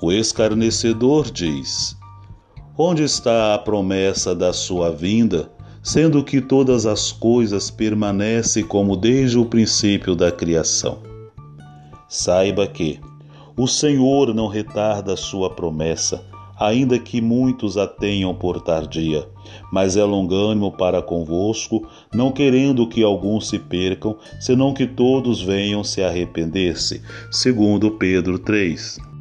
O escarnecedor diz: Onde está a promessa da sua vinda, sendo que todas as coisas permanecem como desde o princípio da criação? Saiba que o Senhor não retarda a sua promessa, ainda que muitos a tenham por tardia, mas é longânimo para convosco, não querendo que alguns se percam, senão que todos venham se arrepender-se. Segundo Pedro 3.